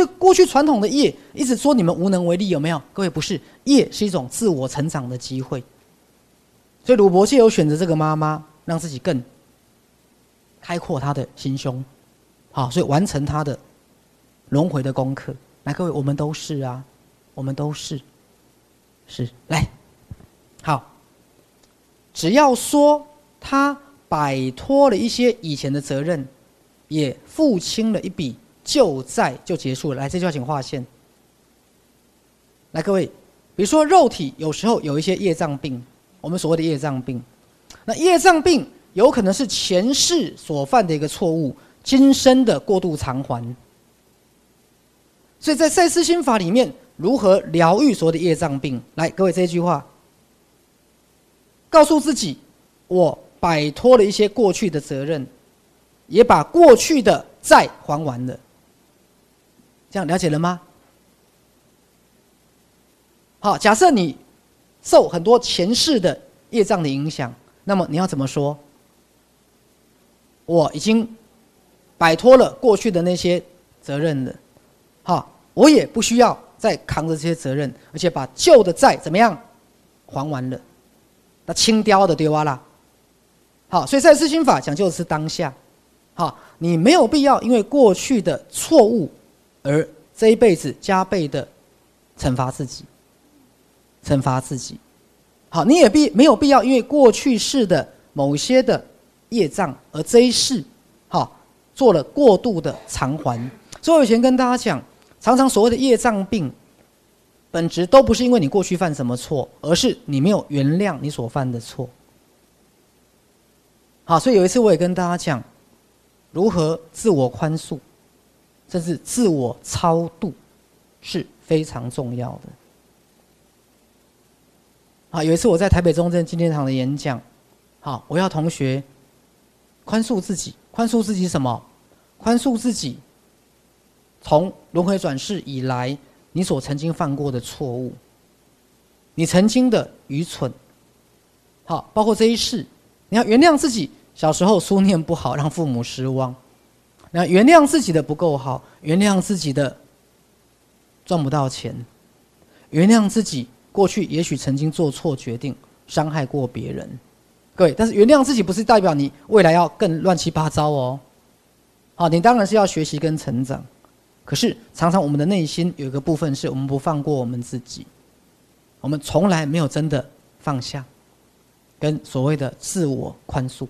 所以过去传统的业一直说你们无能为力，有没有？各位不是，业是一种自我成长的机会。所以鲁伯借有选择这个妈妈，让自己更开阔他的心胸，好，所以完成他的轮回的功课。来，各位，我们都是啊，我们都是，是来，好，只要说他摆脱了一些以前的责任，也付清了一笔旧债，就结束了。来，这句话请划线。来，各位，比如说肉体有时候有一些业障病。我们所谓的业障病，那业障病有可能是前世所犯的一个错误，今生的过度偿还。所以在赛斯心法里面，如何疗愈所有的业障病？来，各位这一句话，告诉自己：我摆脱了一些过去的责任，也把过去的债还完了。这样了解了吗？好，假设你。受很多前世的业障的影响，那么你要怎么说？我已经摆脱了过去的那些责任了，好，我也不需要再扛着这些责任，而且把旧的债怎么样还完了？那清掉的丢啊啦，好，所以在四心法讲究的是当下，好，你没有必要因为过去的错误而这一辈子加倍的惩罚自己。惩罚自己，好，你也必没有必要因为过去式的某些的业障而这一世，好做了过度的偿还。所以我以前跟大家讲，常常所谓的业障病，本质都不是因为你过去犯什么错，而是你没有原谅你所犯的错。好，所以有一次我也跟大家讲，如何自我宽恕，甚至自我超度，是非常重要的。啊，有一次我在台北中正纪念堂的演讲，好，我要同学宽恕自己，宽恕自己什么？宽恕自己从轮回转世以来，你所曾经犯过的错误，你曾经的愚蠢，好，包括这一世，你要原谅自己小时候书念不好，让父母失望，那原谅自己的不够好，原谅自己的赚不到钱，原谅自己。过去也许曾经做错决定，伤害过别人，各位，但是原谅自己不是代表你未来要更乱七八糟哦。好，你当然是要学习跟成长，可是常常我们的内心有一个部分是我们不放过我们自己，我们从来没有真的放下，跟所谓的自我宽恕。